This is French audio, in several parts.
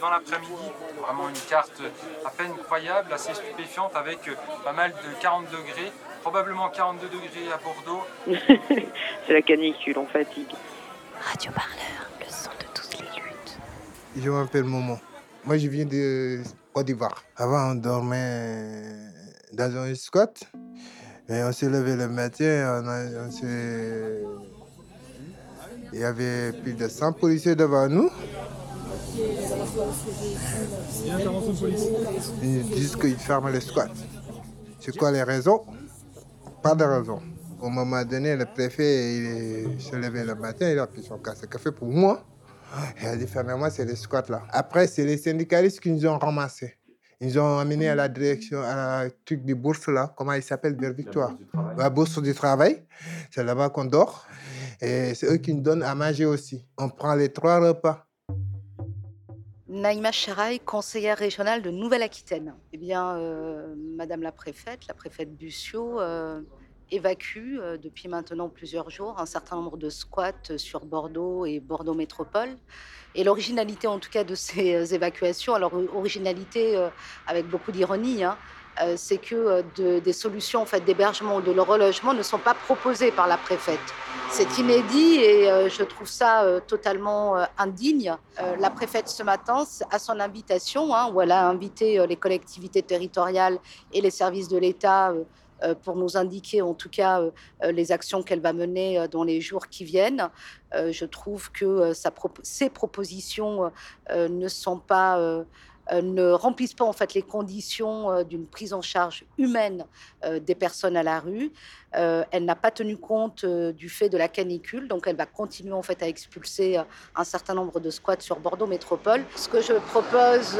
dans l'après-midi. Vraiment une carte à peine croyable, assez stupéfiante, avec pas mal de 40 degrés, probablement 42 degrés à Bordeaux. C'est la canicule, on fatigue. Radio Parleur, le son de toutes les luttes. Je m'appelle Momo. Moi, je viens de Côte d'Ivoire. Avant, on dormait dans un squat. Mais on s'est levé le matin, on on s'est il y avait plus de 100 policiers devant nous. Ils disent qu'ils ferment les squats. C'est quoi les raisons? Pas de raison. Au moment donné, le préfet il s'est levé le matin, il a pris son casse café pour moi. Il a dit fermez-moi, c'est les squats là. Après, c'est les syndicalistes qui nous ont ramassés. Ils ont amené à la direction, à la truc du bourse là, comment il s'appelle, vers Victoire. La bourse du travail. C'est là-bas qu'on dort. Et c'est eux qui nous donnent à manger aussi. On prend les trois repas. Naïma Charaï, conseillère régionale de Nouvelle-Aquitaine. Eh bien, euh, Madame la préfète, la préfète Bussio, euh, évacue euh, depuis maintenant plusieurs jours un certain nombre de squats sur Bordeaux et Bordeaux Métropole. Et l'originalité, en tout cas, de ces évacuations, alors originalité avec beaucoup d'ironie, hein, c'est que des solutions en fait, d'hébergement ou de relogement ne sont pas proposées par la préfète. C'est inédit et euh, je trouve ça totalement indigne. la préfète ce matin, à son invitation, hein, où elle a invité les collectivités territoriales et les services de l'État pour nous indiquer en tout cas les actions qu'elle va mener dans les jours qui viennent. je trouve que ces propositions ne sont pas euh, ne remplissent pas en fait les conditions euh, d'une prise en charge humaine euh, des personnes à la rue. elle n'a pas tenu compte du fait de la canicule, donc elle va continuer en fait à expulser un certain nombre de squats sur Bordeaux Métropole. Ce que je propose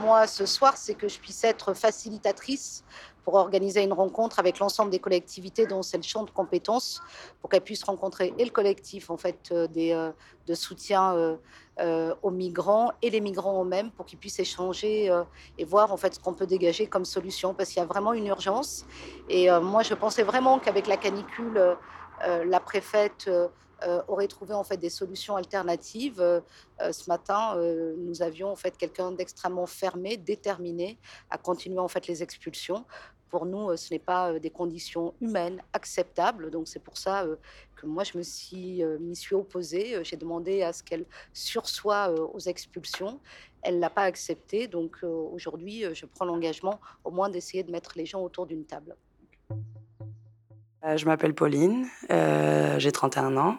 moi ce soir, c'est que je puisse être facilitatrice pour organiser une rencontre avec l'ensemble des collectivités dont c'est le champ de compétences, pour qu'elles puissent rencontrer et le collectif en fait des, de soutien euh, aux migrants et les migrants eux-mêmes pour qu'ils puissent échanger euh, et voir en fait ce qu'on peut dégager comme solution parce qu'il y a vraiment une urgence. Et euh, moi, je pensais vraiment qu'avec la canicule, la préfète aurait trouvé en fait des solutions alternatives. ce matin, nous avions en fait quelqu'un d'extrêmement fermé, déterminé à continuer en fait les expulsions pour nous, euh, ce n'est pas euh, des conditions humaines acceptables. Donc c'est pour ça euh, que moi, je me suis, m'y suis opposée. J'ai demandé à ce qu'elle sursoit aux expulsions. Elle l'a pas accepté. Donc aujourd'hui, je prends l'engagement au moins d'essayer de mettre les gens autour d'une table. Je m'appelle Pauline, j'ai 31 ans.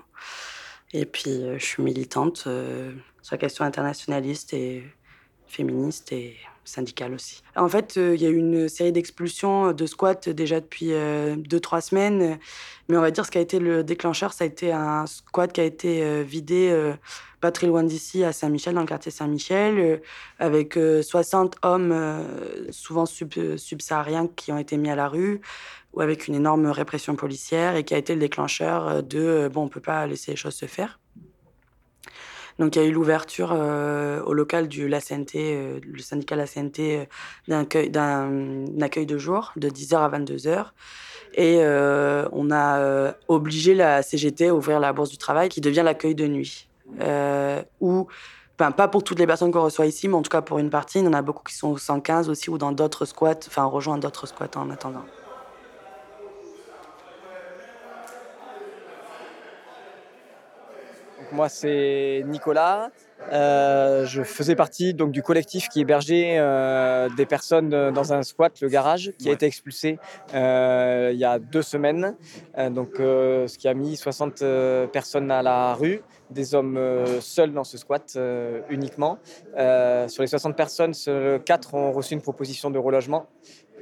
Et puis, je suis militante sur la question internationaliste et féministe et syndicale aussi. En fait, euh, il y a eu une série d'expulsions de squats déjà depuis 2-3 euh, semaines. Mais on va dire ce qui a été le déclencheur, ça a été un squat qui a été euh, vidé pas très loin d'ici, à Saint-Michel, dans le quartier Saint-Michel, avec 60 hommes, souvent subsahariens, qui ont été mis à la rue, ou avec une énorme répression policière, et qui a été le déclencheur de bon, on peut pas laisser les choses se faire. Donc il y a eu l'ouverture euh, au local du la euh, le syndicat la CNT, euh, d'un accueil de jour de 10h à 22h. Et on a obligé la CGT à ouvrir la bourse du travail qui devient l'accueil de nuit. où, pas pour toutes les personnes qu'on reçoit ici, mais en tout cas pour une partie, il y en a beaucoup qui sont au 115 aussi ou dans d'autres squats, enfin rejoint d'autres squats en attendant. Moi c'est Nicolas. Euh, je faisais partie donc du collectif qui hébergeait euh, des personnes dans un squat, le garage, qui a été expulsé euh, il y a deux semaines. donc, ce qui a mis 60 personnes à la rue, des hommes seuls dans ce squat uniquement. sur les 60 personnes, 4 ont reçu une proposition de relogement.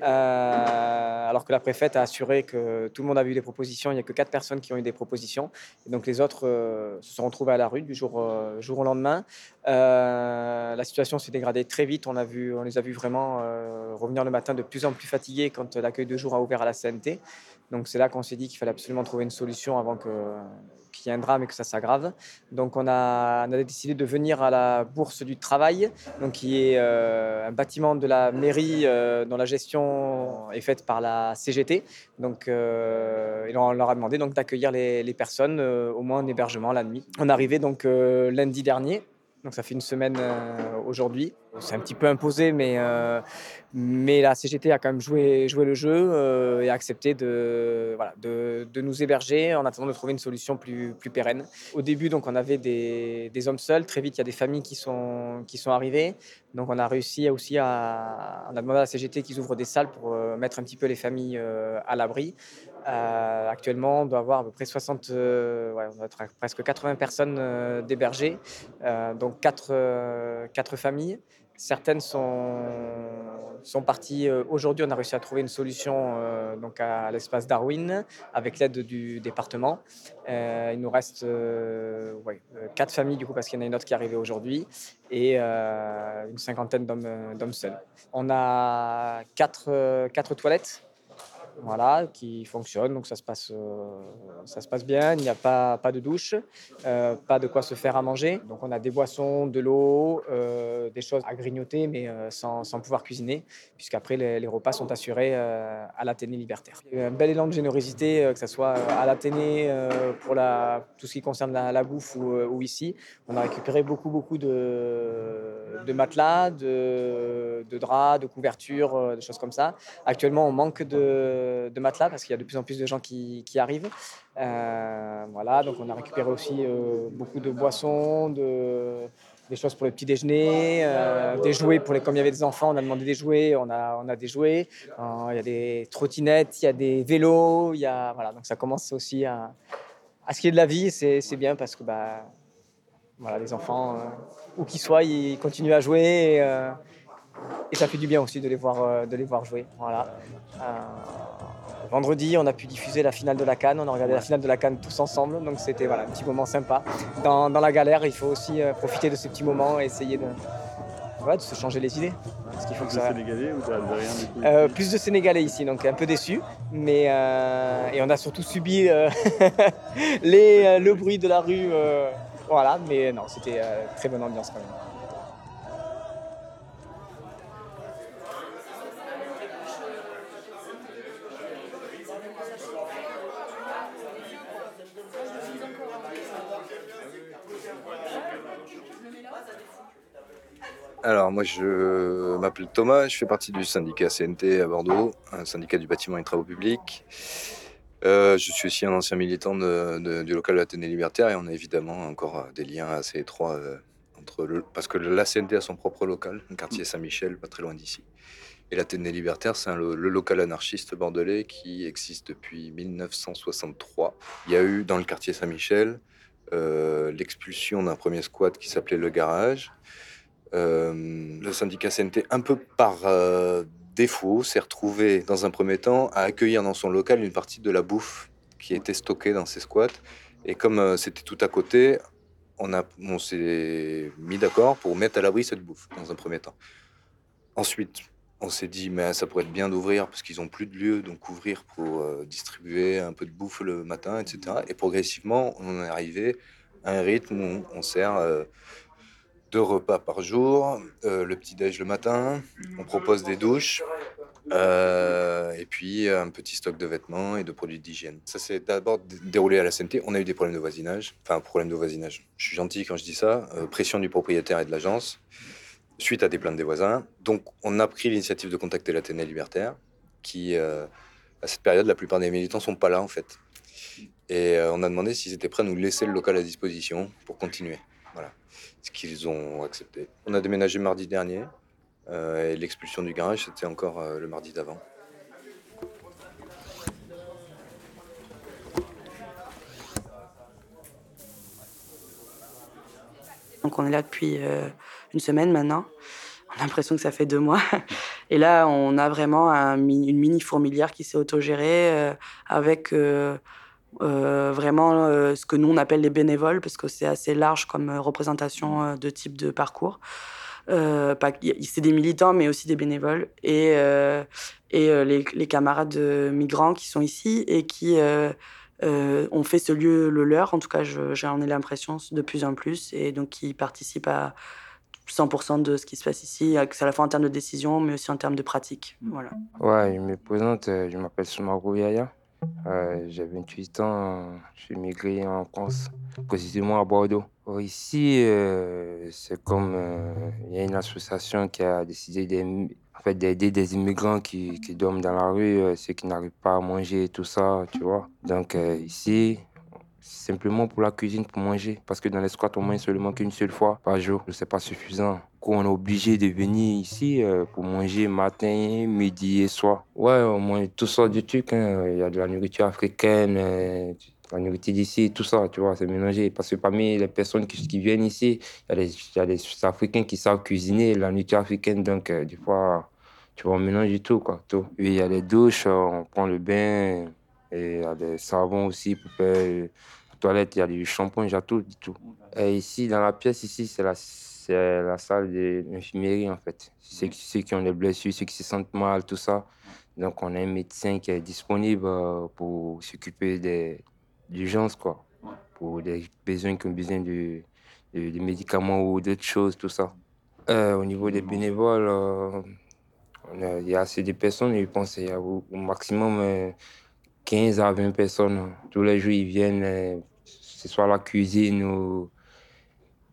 Euh, alors que la préfète a assuré que tout le monde avait eu des propositions. Il n'y a que quatre personnes qui ont eu des propositions. Et donc les autres euh, se sont retrouvés à la rue du jour, euh, au lendemain. la situation s'est dégradée très vite. On, on les a vus vraiment revenir le matin de plus en plus fatigués quand l'accueil de jour a ouvert à la CNT. Donc c'est là qu'on s'est dit qu'il fallait absolument trouver une solution avant que qu'il y ait un drame et que ça s'aggrave. Donc on a, a, décidé de venir à la Bourse du Travail, donc qui est euh, un bâtiment de la mairie euh, dont la gestion est faite par la CGT. Donc euh, et on leur a demandé d'accueillir les, les, personnes au moins en hébergement la nuit. On est arrivé donc lundi dernier Donc ça fait une semaine aujourd'hui. C'est un petit peu imposé, mais, mais la CGT a quand même joué, le jeu et a accepté de, voilà, de, de, nous héberger en attendant de trouver une solution plus, plus pérenne. Au début, donc, on avait des, des, hommes seuls. Très vite, il y a des familles qui sont, qui sont arrivées. Donc on a réussi aussi à... On a demandé à la CGT qu'ils ouvrent des salles pour mettre un petit peu les familles à l'abri. Euh, actuellement, on doit avoir à peu près 60, euh, presque 80 personnes euh, d'hébergées, donc 4, 4 familles. Certaines sont, sont parties aujourd'hui. On a réussi à trouver une solution donc à, l'espace Darwin avec l'aide du département. il nous reste ouais, 4 familles du coup parce qu'il y en a une autre qui est arrivée aujourd'hui et une cinquantaine d'hommes seuls. On a 4, 4 toilettes voilà, qui fonctionne. Donc ça se passe, euh, ça se passe bien. Il n'y a pas, pas de douche, euh, pas de quoi se faire à manger. Donc on a des boissons, de l'eau, euh, des choses à grignoter, mais sans, sans, pouvoir cuisiner, puisqu'après les, les repas sont assurés à l'Athénée libertaire. Un bel élan de générosité, que ce soit à l'Athénée pour la, tout ce qui concerne la, bouffe ou, ou, ici. On a récupéré beaucoup, beaucoup de, de matelas, de, de draps, de couvertures, des choses comme ça. Actuellement, on manque de de, matelas parce qu'il y a de plus en plus de gens qui, arrivent. Euh, voilà, donc on a récupéré aussi euh, beaucoup de boissons, de, des choses pour le petit déjeuner, euh, des jouets pour les. Comme il y avait des enfants, on a demandé des jouets, on a, on a des jouets. il y a des trottinettes, il y a des vélos, il y a voilà, donc ça commence aussi à, à ce qui est de la vie. C'est bien parce que bah voilà, les enfants, où qu'ils soient, ils continuent à jouer. Et, ça fait du bien aussi de les voir, de les voir jouer. Voilà. Vendredi, on a pu diffuser la finale de la Cannes. On a regardé la finale de la Cannes tous ensemble. Donc c'était voilà, un petit moment sympa. Dans, dans la galère, il faut aussi euh, profiter de ces petits moments et essayer de, de se changer les idées. Parce qu'il faut que ça... Sénégalais ou euh, Plus de Sénégalais ici, donc un peu déçu. Mais, euh, et on a surtout subi les, le bruit de la rue. voilà, mais non, c'était très bonne ambiance quand même. Alors moi je m'appelle Thomas, je fais partie du syndicat CNT à Bordeaux, un syndicat du bâtiment et travaux publics. Euh, je suis aussi un ancien militant du local de l'Athénée libertaire et on a évidemment encore des liens assez étroits euh, entre le, parce que la CNT a son propre local, un quartier Saint-Michel, pas très loin d'ici. Et l'Athénée libertaire, c'est le, local anarchiste bordelais qui existe depuis 1963. Il y a eu dans le quartier Saint-Michel euh, l'expulsion d'un premier squat qui s'appelait le garage. Euh, le syndicat CNT, un peu par euh, défaut, s'est retrouvé dans un premier temps à accueillir dans son local une partie de la bouffe qui était stockée dans ces squats. Et comme euh, c'était tout à côté, on s'est mis d'accord pour mettre à l'abri cette bouffe dans un premier temps. Ensuite, on s'est dit, mais ça pourrait être bien d'ouvrir parce qu'ils n'ont plus de lieu, donc ouvrir pour distribuer un peu de bouffe le matin, etc. Et progressivement, on est arrivé à un rythme où on sert deux repas par jour, euh, le petit-déj le matin, on propose des douches, euh, et puis un petit stock de vêtements et de produits d'hygiène. Ça s'est d'abord déroulé à la CNT. On a eu des problèmes de voisinage, enfin problème de voisinage. Je suis gentil quand je dis ça. Euh, pression du propriétaire et de l'agence, suite à des plaintes des voisins. Donc on a pris l'initiative de contacter l'Athénée libertaire, qui à cette période, la plupart des militants sont pas là en fait. Et on a demandé s'ils étaient prêts à nous laisser le local à disposition pour continuer. Ce qu'ils ont accepté. On a déménagé mardi dernier euh, et l'expulsion du garage, c'était encore euh, le mardi d'avant. Donc on est là depuis euh, une semaine maintenant. On a l'impression que ça fait deux mois. Et là, on a vraiment une mini fourmilière qui s'est autogérée avec euh, vraiment euh, ce que nous on appelle les bénévoles, parce que c'est assez large comme euh, représentation de type de parcours. c'est des militants, mais aussi des bénévoles, et, et les, camarades migrants qui sont ici et qui ont fait ce lieu le leur. En tout cas, j'en ai l'impression de plus en plus, et donc qui participent à 100% de ce qui se passe ici, à la fois en termes de décision, mais aussi en termes de pratique. Voilà. Ouais, je me présente, je m'appelle Soumarou Yaya. Euh, J'ai 28 ans, je suis migré en France, précisément à Bordeaux. Ici, euh, c'est comme euh, il y a une association qui a décidé d'aider en fait, des immigrants qui, qui dorment dans la rue, euh, ceux qui n'arrivent pas à manger, tout ça, tu vois. Donc ici, simplement pour la cuisine, pour manger. Parce que dans les squats, on mange seulement qu'une seule fois par jour. C'est pas suffisant. Du coup, on est obligé de venir ici euh, pour manger matin, midi et soir. Ouais, on mange tout ça de trucs. hein. Il y a de la nourriture africaine, euh, la nourriture d'ici, tout ça, tu vois, c'est mélangé. Parce que parmi les personnes qui, viennent ici, il y, a des- il y a des Africains qui savent cuisiner la nourriture africaine. Donc, euh, des fois, tu vois, on mélange tout, quoi. Tout. Il y a les douches, on prend le bain, et il y a des savons aussi pour faire la toilette, il y a du shampoing, il y tout. Et ici, dans la pièce, ici, c'est la, la salle de l'infirmerie, en fait. Ceux, ceux qui ont des blessures, ceux qui se sentent mal, tout ça. Donc, on a un médecin qui est disponible euh, pour s'occuper des urgences, quoi. Pour des besoins qui ont besoin de, de, médicaments ou d'autres choses, tout ça. Euh, au niveau des bénévoles, euh, il y a assez de personnes, je pense qu'il y a au, maximum 15 à 20 personnes. Tous les jours, ils viennent, euh, ce soit la cuisine ou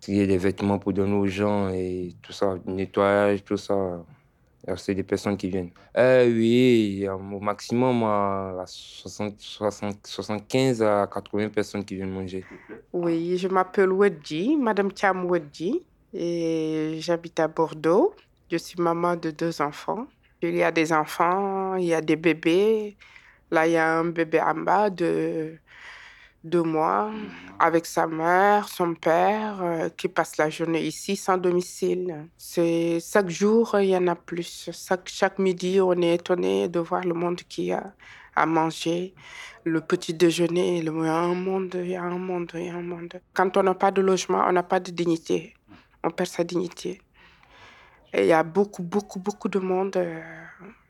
trier des vêtements pour donner aux gens et tout ça, nettoyage, tout ça. Il y a assez de personnes qui viennent. Euh, oui, a au maximum euh, 60, 60, 75 à 80 personnes qui viennent manger. Oui, je m'appelle Wedji, Madame Cham Wedji, et j'habite à Bordeaux. Je suis maman de deux enfants. Il y a des enfants, il y a des bébés. Là, il y a un bébé en bas de deux mois avec sa mère, son père, euh, qui passe la journée ici sans domicile. C'est chaque jour, il y en a plus. Chaque, chaque midi, on est étonné de voir le monde qu'il y a à manger. Le petit déjeuner, le- il y a un monde, il y a un monde, il y a un monde. Quand on n'a pas de logement, on n'a pas de dignité. On perd sa dignité. Et il y a beaucoup, beaucoup, beaucoup de monde. euh,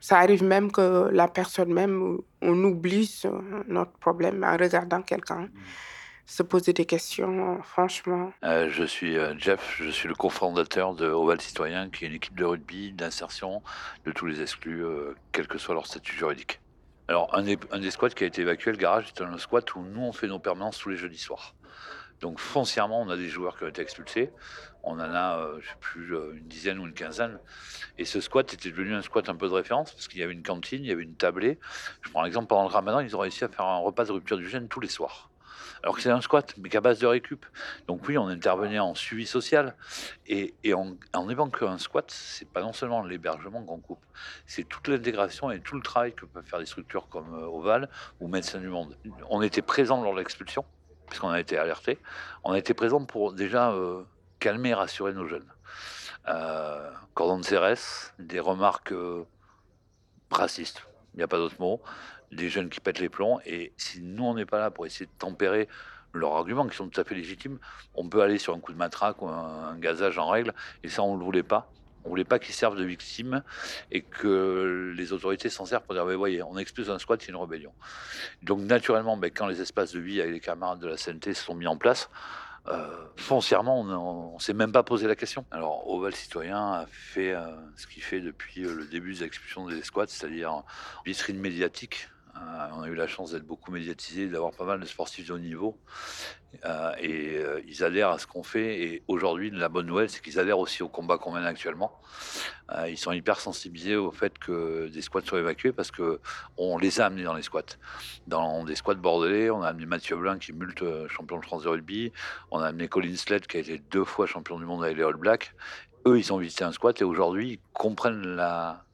Ça arrive même que la personne même, on oublie ce- notre problème en regardant quelqu'un. Se poser des questions, franchement. Euh, je suis euh, Jeff, je suis le cofondateur de Oval Citoyen, qui est une équipe de rugby, d'insertion de tous les exclus, euh, quel que soit leur statut juridique. Alors, un des, un des squats qui a été évacué, le garage, c'est un squat où nous, on fait nos permanences tous les jeudis soirs. Donc, foncièrement, on a des joueurs qui ont été expulsés. On en a, euh, je sais plus, euh, une dizaine ou une quinzaine. Et ce squat était devenu un squat un peu de référence, parce qu'il y avait une cantine, il y avait une tablée. Je prends l'exemple, pendant le ramadan, ils ont réussi à faire un repas de rupture du jeûne tous les soirs. Alors que c'est un squat, mais qu'à base de récup. Donc oui, on intervenait en suivi social. Et, en, évoquant un squat, c'est pas non seulement l'hébergement qu'on coupe, c'est toute l'intégration et tout le travail que peuvent faire des structures comme euh, Oval ou Médecins du Monde. On était présents lors de l'expulsion, puisqu'on a été alertés. On a été présents pour déjà euh, calmer et rassurer nos jeunes. Euh, cordon de CRS, des remarques euh, racistes, il n'y a pas d'autre mot, des jeunes qui pètent les plombs, et si nous on n'est pas là pour essayer de tempérer leurs arguments qui sont tout à fait légitimes, on peut aller sur un coup de matraque ou un, gazage en règle, et ça on ne le voulait pas. On voulait pas qu'ils servent de victimes et que les autorités s'en servent pour dire, mais voyez, on expulse un squat, c'est une rébellion. Donc naturellement, ben, quand les espaces de vie avec les camarades de la CNT se sont mis en place, foncièrement, on ne s'est même pas posé la question. Alors, Oval Citoyen a fait euh, ce qu'il fait depuis euh, le début des expulsions des squats, c'est-à-dire vitrine médiatique. Euh, on a eu la chance d'être beaucoup médiatisé, d'avoir pas mal de sportifs de haut niveau. Euh, et euh, ils adhèrent à ce qu'on fait. Et aujourd'hui, la bonne nouvelle, c'est qu'ils adhèrent aussi au combat qu'on mène actuellement. Ils sont hyper sensibilisés au fait que des squats soient évacués parce que on les a amenés dans les squats. Dans des squats bordelais, on a amené Mathieu Blin, qui est multe champion de France de rugby. On a amené Colin Sled, qui a été deux fois champion du monde avec les All Blacks. Eux, ils ont visité un squat et aujourd'hui, ils comprennent la,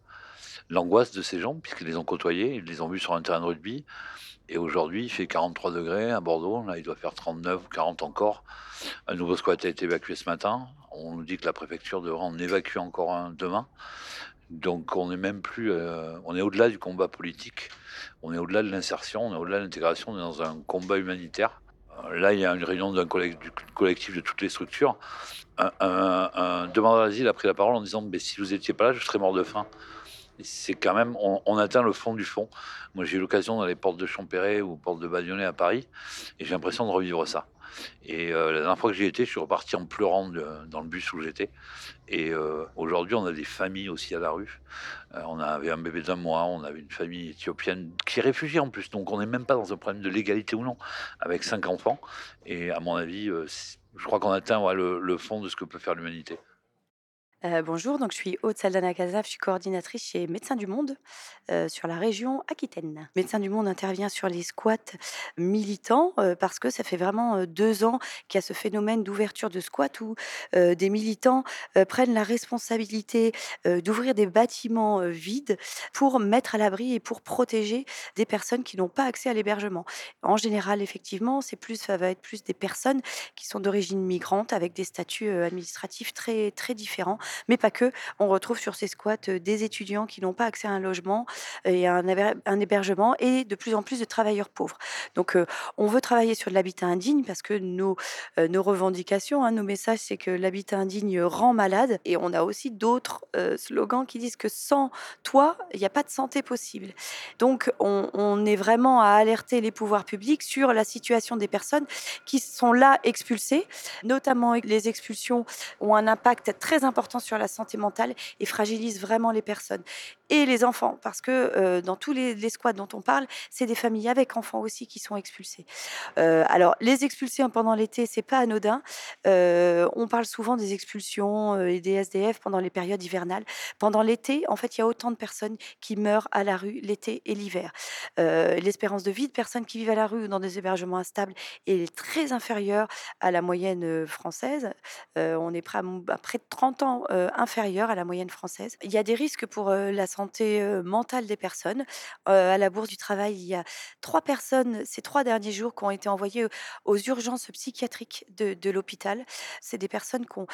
l'angoisse de ces gens, puisqu'ils les ont côtoyés, ils les ont vus sur un terrain de rugby. Et aujourd'hui, il fait 43 degrés à Bordeaux. Là, il doit faire 39 ou 40 encore. Un nouveau squat a été évacué ce matin. On nous dit que la préfecture devra en évacuer encore un demain. Donc, on est même plus, euh, on est au-delà du combat politique. On est au-delà de l'insertion. On est au-delà de l'intégration. On est dans un combat humanitaire. Euh, Là, il y a une réunion d'un collect- du collectif de toutes les structures. Un- un demandeur d'asile a pris la parole en disant Mais si vous n'étiez pas là, je serais mort de faim. C'est quand même, on, atteint le fond du fond. Moi, j'ai eu l'occasion dans les portes de Champéret ou portes de Bagnolet à Paris, et j'ai l'impression de revivre ça. Et euh, la dernière fois que j'y étais, je suis reparti en pleurant dans le bus où j'étais. Et euh, aujourd'hui, on a des familles aussi à la rue. Euh, on avait un bébé d'un mois, on avait une famille éthiopienne qui est réfugiée en plus. Donc on n'est même pas dans un problème de légalité ou non, avec cinq enfants. Et à mon avis, je crois qu'on atteint le fond de ce que peut faire l'humanité. Euh, bonjour, donc je suis Aude Saldana Casaf, je suis coordinatrice chez Médecins du Monde euh, sur la région Aquitaine. Médecins du Monde intervient sur les squats militants euh, parce que ça fait vraiment deux ans qu'il y a ce phénomène d'ouverture de squats où des militants prennent la responsabilité d'ouvrir des bâtiments vides pour mettre à l'abri et pour protéger des personnes qui n'ont pas accès à l'hébergement. En général, effectivement, c'est plus, ça va être plus des personnes qui sont d'origine migrante avec des statuts administratifs très, très différents mais pas que. On retrouve sur ces squats euh, des étudiants qui n'ont pas accès à un logement et à un, héber- un hébergement et de plus en plus de travailleurs pauvres. Donc, euh, on veut travailler sur l'habitat indigne parce que nos, euh, nos revendications, hein, nos messages, c'est que l'habitat indigne rend malade. Et on a aussi d'autres euh, slogans qui disent que sans toi, il n'y a pas de santé possible. Donc, on, on est vraiment à alerter les pouvoirs publics sur la situation des personnes qui sont là expulsées, notamment les expulsions ont un impact très important sur la santé mentale et fragilisent vraiment les personnes et les enfants, parce que euh, dans tous les, les squats dont on parle, c'est des familles avec enfants aussi qui sont expulsées. Euh, alors, les expulsés pendant l'été, c'est pas anodin. Euh, on parle souvent des expulsions et des SDF pendant les périodes hivernales. Pendant l'été, en fait, il y a autant de personnes qui meurent à la rue l'été et l'hiver. L'espérance de vie de personnes qui vivent à la rue ou dans des hébergements instables est très inférieure à la moyenne française. On est près à, près de 30 ans inférieur à la moyenne française. Il y a des risques pour la santé euh, mentale des personnes. Euh, à la Bourse du Travail, il y a trois personnes ces trois derniers jours qui ont été envoyées aux urgences psychiatriques de, l'hôpital. C'est des personnes qui ont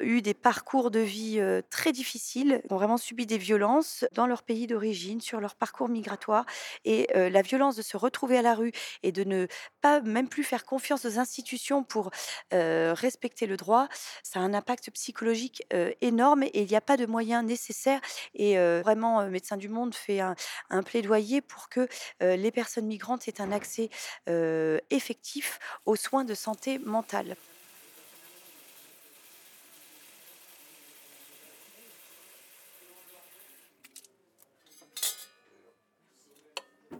eu des parcours de vie très difficiles, qui ont vraiment subi des violences dans leur pays d'origine, sur leur parcours migratoire. Et la violence de se retrouver à la rue et de ne pas même plus faire confiance aux institutions pour respecter le droit, ça a un impact psychologique énorme et il n'y a pas de moyens nécessaires. Et vraiment, euh, Médecins du Monde fait un, un plaidoyer pour que les personnes migrantes aient un accès effectif aux soins de santé mentale.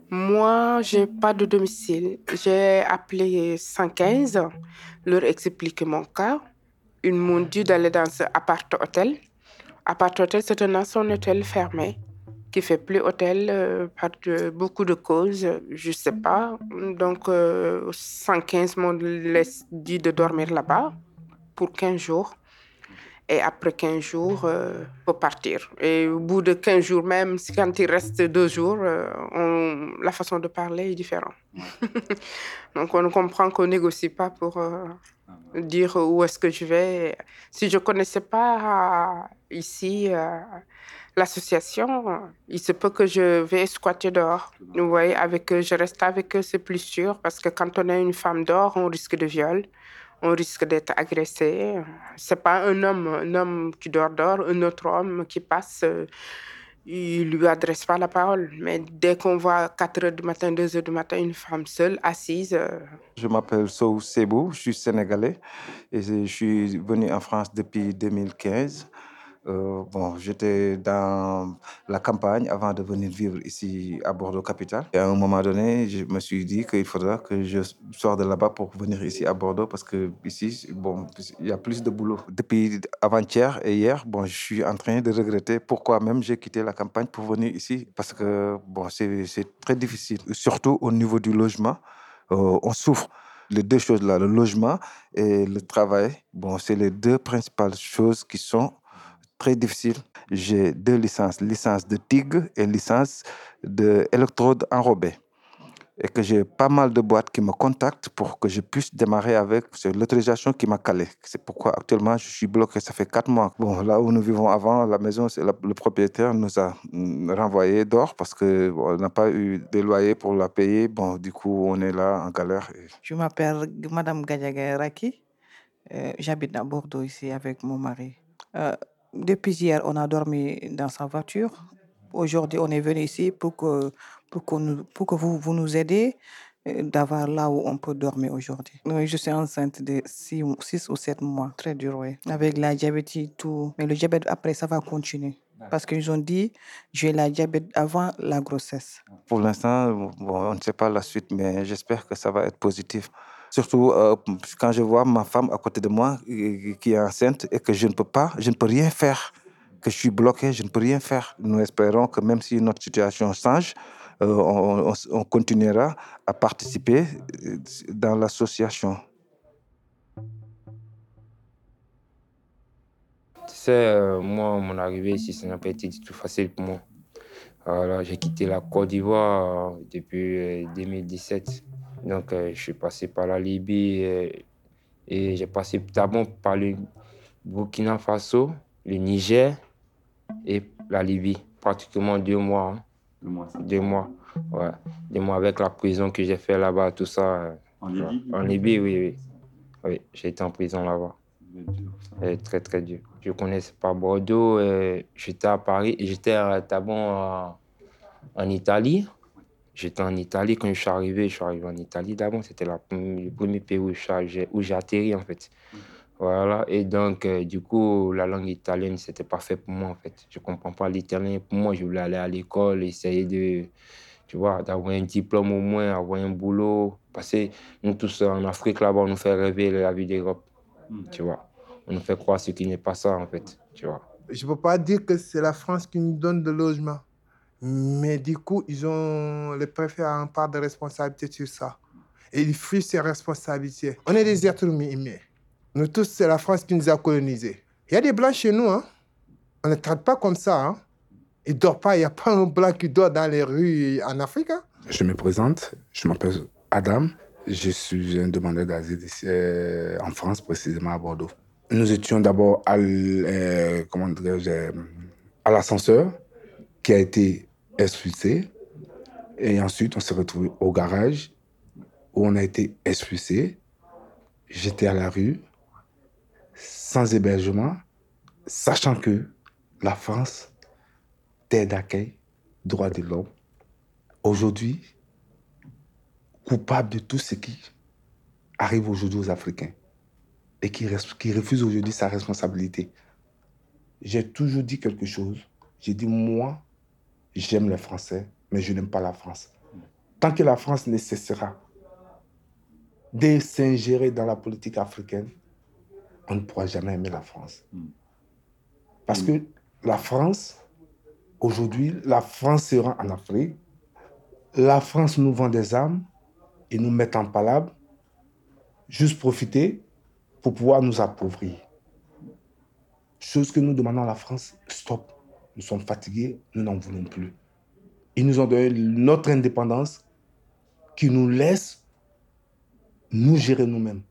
Moi, j'ai pas de domicile. J'ai appelé 115, leur expliqué mon cas. Ils m'ont dit d'aller dans ce appart-hôtel. Appart-hôtel, c'est un ancien hôtel fermé qui fait plus hôtel euh, par de- beaucoup de causes, je sais pas. Donc, euh, 115 m'ont dit de dormir là-bas pour 15 jours. Et après 15 jours, euh, faut partir. Et au bout de 15 jours même, si- quand il reste deux jours, euh, on- la façon de parler est différente. Donc on comprend qu'on négocie pas pour euh, dire où est-ce que je vais. Si je connaissais pas ici euh, l'association, euh, il se peut que je vais squatter dehors. Vous voyez, avec eux, je reste avec eux, c'est plus sûr parce que quand on est une femme dehors, on risque de viol on risque d'être agressé. C'est pas un homme, un homme qui dort dehors, un autre homme qui passe, euh, il lui adresse pas la parole. Mais dès qu'on voit 4 heures du matin, 2 heures du matin, une femme seule, assise, euh, Je m'appelle Sou Sebou, je suis sénégalais et je suis venu en France depuis 2015. Euh, bon, j'étais dans la campagne avant de venir vivre ici à Bordeaux capitale. Et à un moment donné, je me suis dit qu'il faudra que je sorte de là-bas pour venir ici à Bordeaux parce que ici, bon, il y a plus de boulot. Depuis avant-hier et hier, bon, je suis en train de regretter pourquoi même j'ai quitté la campagne pour venir ici parce que bon, c'est très difficile, surtout au niveau du logement. Euh, on souffre. Les deux choses-là, le logement et le travail, bon, c'est les deux principales choses qui sont très difficiles. J'ai deux licences, licence de TIG et licence d'électrode enrobée. Et que j'ai pas mal de boîtes qui me contactent pour que je puisse démarrer avec. L'autorisation qui m'a calé. C'est pourquoi actuellement je suis bloqué. Ça fait quatre mois. Bon, là où nous vivons avant, la maison, le propriétaire nous a mm, renvoyé dehors parce que bon, on n'a pas eu de loyer pour la payer. Bon, du coup, on est là en galère. Je m'appelle Madame Gadiaga Raki. Euh, J'habite à Bordeaux ici avec mon mari. Euh, depuis hier, on a dormi dans sa voiture. Aujourd'hui, on est venu ici pour que, pour nous- pour que vous, vous nous aidez euh, d'avoir là où on peut dormir aujourd'hui. Oui, je suis enceinte de 6 ou 7 mois. Très dur, oui. Avec la diabète et tout. Mais le diabète, après, ça va continuer. Parce qu'ils ont dit, j'ai la diabète avant la grossesse. Pour l'instant, bon, on ne sait pas la suite, mais j'espère que ça va être positif. Surtout euh, quand je vois ma femme à côté de moi euh, qui est enceinte et que je ne peux pas, je ne peux rien faire, que je suis bloqué, je ne peux rien faire. Nous espérons que même si notre situation change, euh, on, on continuera à participer dans l'association. Tu sais, moi, mon arrivée ici, ça n'a pas été du tout facile pour moi. J'ai quitté la Côte d'Ivoire depuis 2017. Donc, je suis passé par la Libye et, et j'ai passé d'abord par le Burkina Faso, le Niger et la Libye. Pratiquement deux mois. Hein. Deux mois. Deux mois. Ouais. Deux mois avec la prison que j'ai fait là-bas, tout ça. En Libye En Libye, oui, oui. Oui, j'ai été en prison là-bas. Très, très dur. Je connaissais pas Bordeaux. J'étais à Paris j'étais d'abord en Italie. J'étais en Italie quand je suis arrivé. Je suis arrivé en Italie d'abord. C'était le premier pays où j'ai atterri en fait. Voilà. Et donc, du coup, la langue italienne, c'était pas fait pour moi en fait. Je comprends pas l'italien. Pour moi, je voulais aller à l'école, essayer de, tu vois, d'avoir un diplôme au moins, avoir un boulot. Parce que nous tous en Afrique là-bas, on nous fait rêver la vie d'Europe. Tu vois, on nous fait croire ce qui n'est pas ça en fait. Tu vois. Je ne peux pas dire que c'est la France qui nous donne de logement. Mais du coup, ils ont, le préfet a une part de responsabilité sur ça. Et il fuit ses responsabilités. On est des êtres humains. Nous tous, c'est la France qui nous a colonisés. Il y a des blancs chez nous. Hein. On ne traite pas comme ça. Hein. Ils ne dorment pas. Il n'y a pas un blanc qui dort dans les rues en Afrique. Hein. Je me présente. Je m'appelle Adam. Je suis un demandeur d'asile en France, précisément à Bordeaux. Nous étions d'abord à, euh, à l'ascenseur qui a été expulsé. Et ensuite, on s'est retrouvé au garage où on a été expulsé. J'étais à la rue, sans hébergement, sachant que la France, terre d'accueil, droit de l'homme, aujourd'hui, coupable de tout ce qui arrive aujourd'hui aux Africains et qui, qui refuse aujourd'hui sa responsabilité. J'ai toujours dit quelque chose. J'ai dit, moi, j'aime les Français, mais je n'aime pas la France. Tant que la France ne cessera de s'ingérer dans la politique africaine, on ne pourra jamais aimer la France. Parce que la France, aujourd'hui, la France sera en Afrique. La France nous vend des armes et nous met en palabre, juste profiter pour pouvoir nous appauvrir. Chose que nous demandons à la France, stop. Nous sommes fatigués, nous n'en voulons plus. Ils nous ont donné notre indépendance qui nous laisse nous gérer nous-mêmes.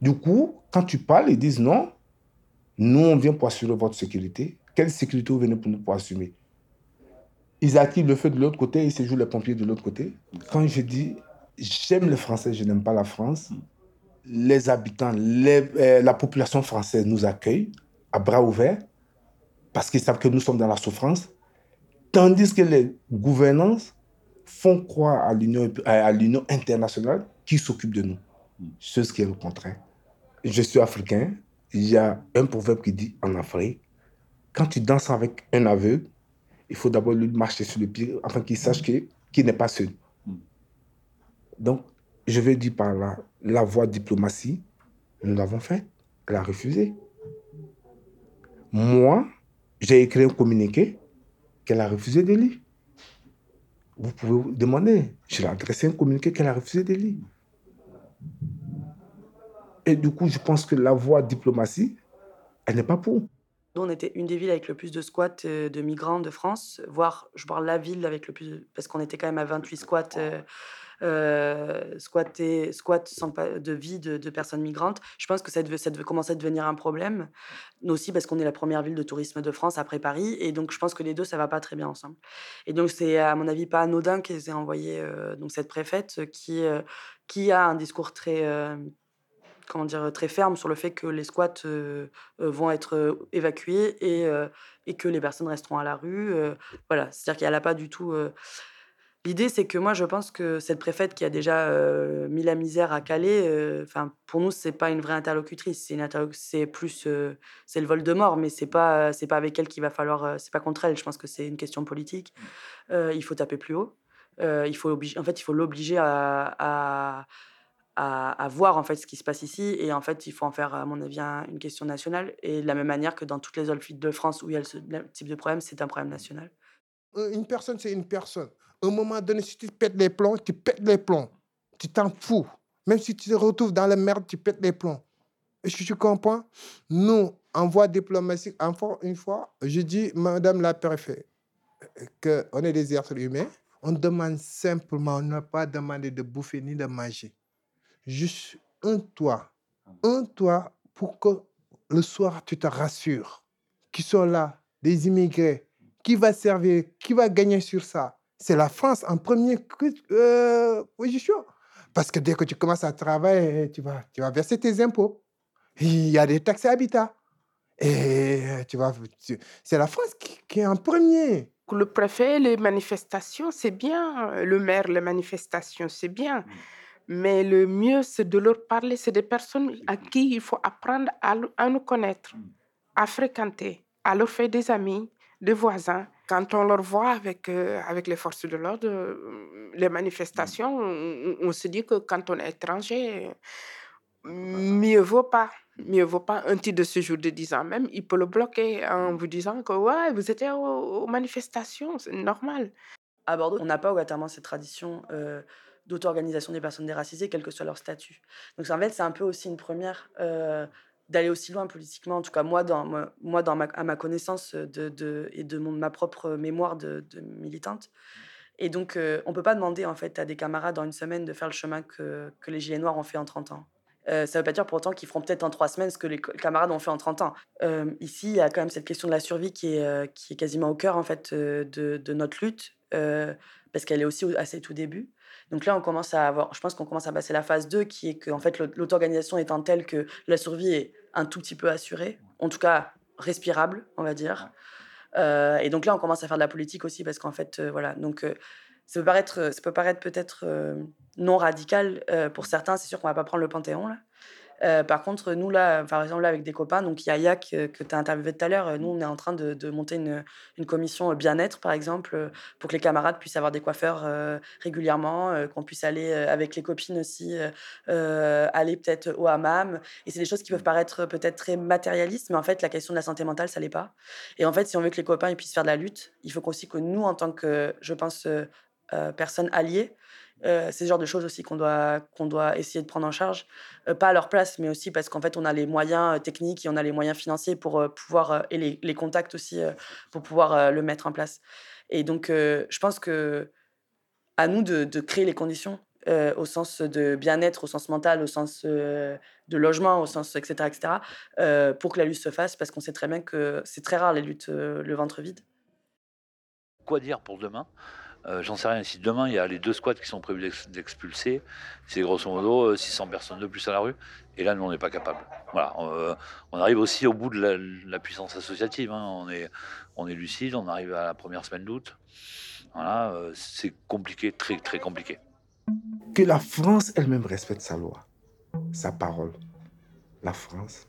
Du coup, quand tu parles, ils disent non, nous on vient pour assurer votre sécurité. Quelle sécurité vous venez pour nous pour assumer? Ils activent le feu de l'autre côté et se jouent les pompiers de l'autre côté. Quand je dis j'aime les Français, je n'aime pas la France, les habitants, euh, la population française nous accueille à bras ouverts parce qu'ils savent que nous sommes dans la souffrance, tandis que les gouvernances font croire à l'Union, à l'Union internationale qui s'occupe de nous. Ce qui est le contraire. Je suis africain. Il y a un proverbe qui dit en Afrique, quand tu danses avec un aveugle, il faut d'abord lui marcher sur le pied afin qu'il sache qu'il n'est pas seul. Donc, je vais dire par là, la voie diplomatie, nous l'avons fait. Elle a refusé. Moi, j'ai écrit un communiqué qu'elle a refusé de lire. Vous pouvez vous demander. Je l'ai adressé un communiqué qu'elle a refusé de lire. Et du coup, je pense que la voie diplomatie, elle n'est pas pour. On était une des villes avec le plus de squats euh, de migrants de France, voire, je parle la ville avec le plus, parce qu'on était quand même à 28 squats. Euh, euh, squatter, squat sans de vie de, personnes migrantes, je pense que ça devait, commencer à devenir un problème. Nous aussi, parce qu'on est la première ville de tourisme de France après Paris. Et donc, je pense que les deux, ça va pas très bien ensemble. Et donc, c'est, à mon avis, pas anodin qu'ils aient envoyé euh, donc, cette préfète qui, euh, qui a un discours très. comment dire, très ferme sur le fait que les squats vont être évacués et, et que les personnes resteront à la rue. voilà, c'est-à-dire qu'elle n'a pas du tout L'idée, c'est que moi, je pense que cette préfète qui a déjà euh, mis la misère à Calais, euh, enfin, pour nous, c'est pas une vraie interlocutrice. C'est plus, euh, c'est le vol de mort, mais c'est pas, c'est pas avec elle qu'il va falloir, euh, c'est pas contre elle. Je pense que c'est une question politique. Euh, il faut taper plus haut. Euh, il faut obliger, en fait, il faut l'obliger à, à, à, à voir en fait ce qui se passe ici, et en fait, il faut en faire, à mon avis, un- une question nationale. Et de la même manière que dans toutes les autres villes de France où il y a ce type de problème, c'est un problème national. Une personne, c'est une personne. Un moment donné, si tu pètes les plombs, tu pètes les plombs. Tu t'en fous. Même si tu te retrouves dans la merde, tu pètes les plombs. Est-ce que tu comprends? Nous, en voie diplomatique, encore une fois, je dis, Madame la préfète, qu'on est des êtres humains. On demande simplement, on n'a pas demandé de bouffer ni de manger. Juste un toit. Un toit pour que le soir, tu te rassures. Qui sont là, des immigrés. Qui va servir? Qui va gagner sur ça? C'est la France en première cru- euh, position. Parce que dès que tu commences à travailler, tu vas, tu vas verser tes impôts. Il y a des taxes habitat. Et tu vas, c'est la France qui, qui est en premier. Le préfet, les manifestations, c'est bien. Le maire, les manifestations, c'est bien. Mais le mieux, c'est de leur parler. C'est des personnes à qui il faut apprendre à, à nous connaître, à fréquenter, à leur faire des amis, des voisins. Quand on leur voit avec, euh, avec les forces de l'ordre, euh, les manifestations, on, se dit que quand on est étranger, mieux vaut pas. Mieux vaut pas un titre de séjour de 10 ans même, il peut le bloquer en vous disant que ouais, vous étiez aux, aux manifestations, c'est normal. À Bordeaux, on n'a pas obligatoirement cette tradition euh, d'auto-organisation des personnes déracisées, quel que soit leur statut. Donc en fait, c'est un peu aussi une première d'aller aussi loin politiquement. En tout cas, moi, dans, moi, dans ma, à ma connaissance de, de- et de mon, ma propre mémoire de, de militante. Et donc, euh, on peut pas demander en fait à des camarades dans une semaine de faire le chemin que, que les Gilets noirs ont fait en 30 ans. Euh, ça veut pas dire pour autant qu'ils feront peut-être en trois semaines ce que les camarades ont fait en 30 ans. Euh, ici, il y a quand même cette question de la survie qui est, euh, qui est quasiment au cœur en fait euh, de, de notre lutte, euh, parce qu'elle est aussi au- à ses tout débuts. Donc là, on commence à avoir, je pense qu'on commence à passer la phase 2, qui est que en fait, l'aut- l'auto-organisation étant telle que la survie est un tout petit peu assurée, en tout cas respirable, on va dire. Euh, et donc là, on commence à faire de la politique aussi, parce qu'en fait, euh, voilà. Donc euh, ça peut paraître, ça peut paraître peut-être non radical pour certains. C'est sûr qu'on va pas prendre le Panthéon là. Euh, par contre, nous là, par exemple là avec des copains, donc il y a Yak euh, que tu as interviewé tout à l'heure, euh, nous on est en train de, monter une, une commission euh, bien-être par exemple, euh, pour que les camarades puissent avoir des coiffeurs euh, régulièrement, euh, qu'on puisse aller euh, avec les copines aussi, euh, euh, aller peut-être au hammam. Et c'est des choses qui peuvent paraître peut-être très matérialistes, mais en fait la question de la santé mentale ça l'est pas. Et en fait, si on veut que les copains puissent faire de la lutte, il faut aussi que nous en tant que, je pense, euh, euh, personnes alliées, euh, c'est ce genre de choses aussi qu'on doit, qu'on doit essayer de prendre en charge, Euh, pas à leur place, mais aussi parce qu'en fait, on a les moyens euh, techniques et on a les moyens financiers pour pouvoir, et les, contacts aussi, pour pouvoir le mettre en place. Et donc, je pense que à nous de, créer les conditions au sens de bien-être, au sens mental, au sens de logement, au sens etc., etc., pour que la lutte se fasse, parce qu'on sait très bien que c'est très rare les luttes le ventre vide. Quoi dire pour demain? Euh, J'en sais rien. Si demain il y a les deux squats qui sont prévus d'ex- d'expulser, c'est grosso modo euh, 600 personnes de plus à la rue. Et là, nous, on n'est pas capable. Voilà. euh, on arrive aussi au bout de la, puissance associative. hein. On, est, on est lucide, on arrive à la première semaine d'août. Voilà, euh, c'est compliqué, très très compliqué. Que la France elle-même respecte sa loi, sa parole. La France,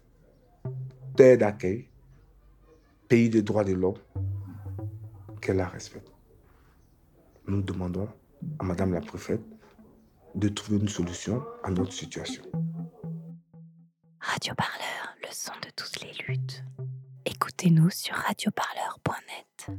terre d'accueil, pays des droits de l'homme, qu'elle la respecte. Nous demandons à Madame la préfète de trouver une solution à notre situation. Radio Parleur, le son de toutes les luttes. Écoutez-nous sur radioparleur.net.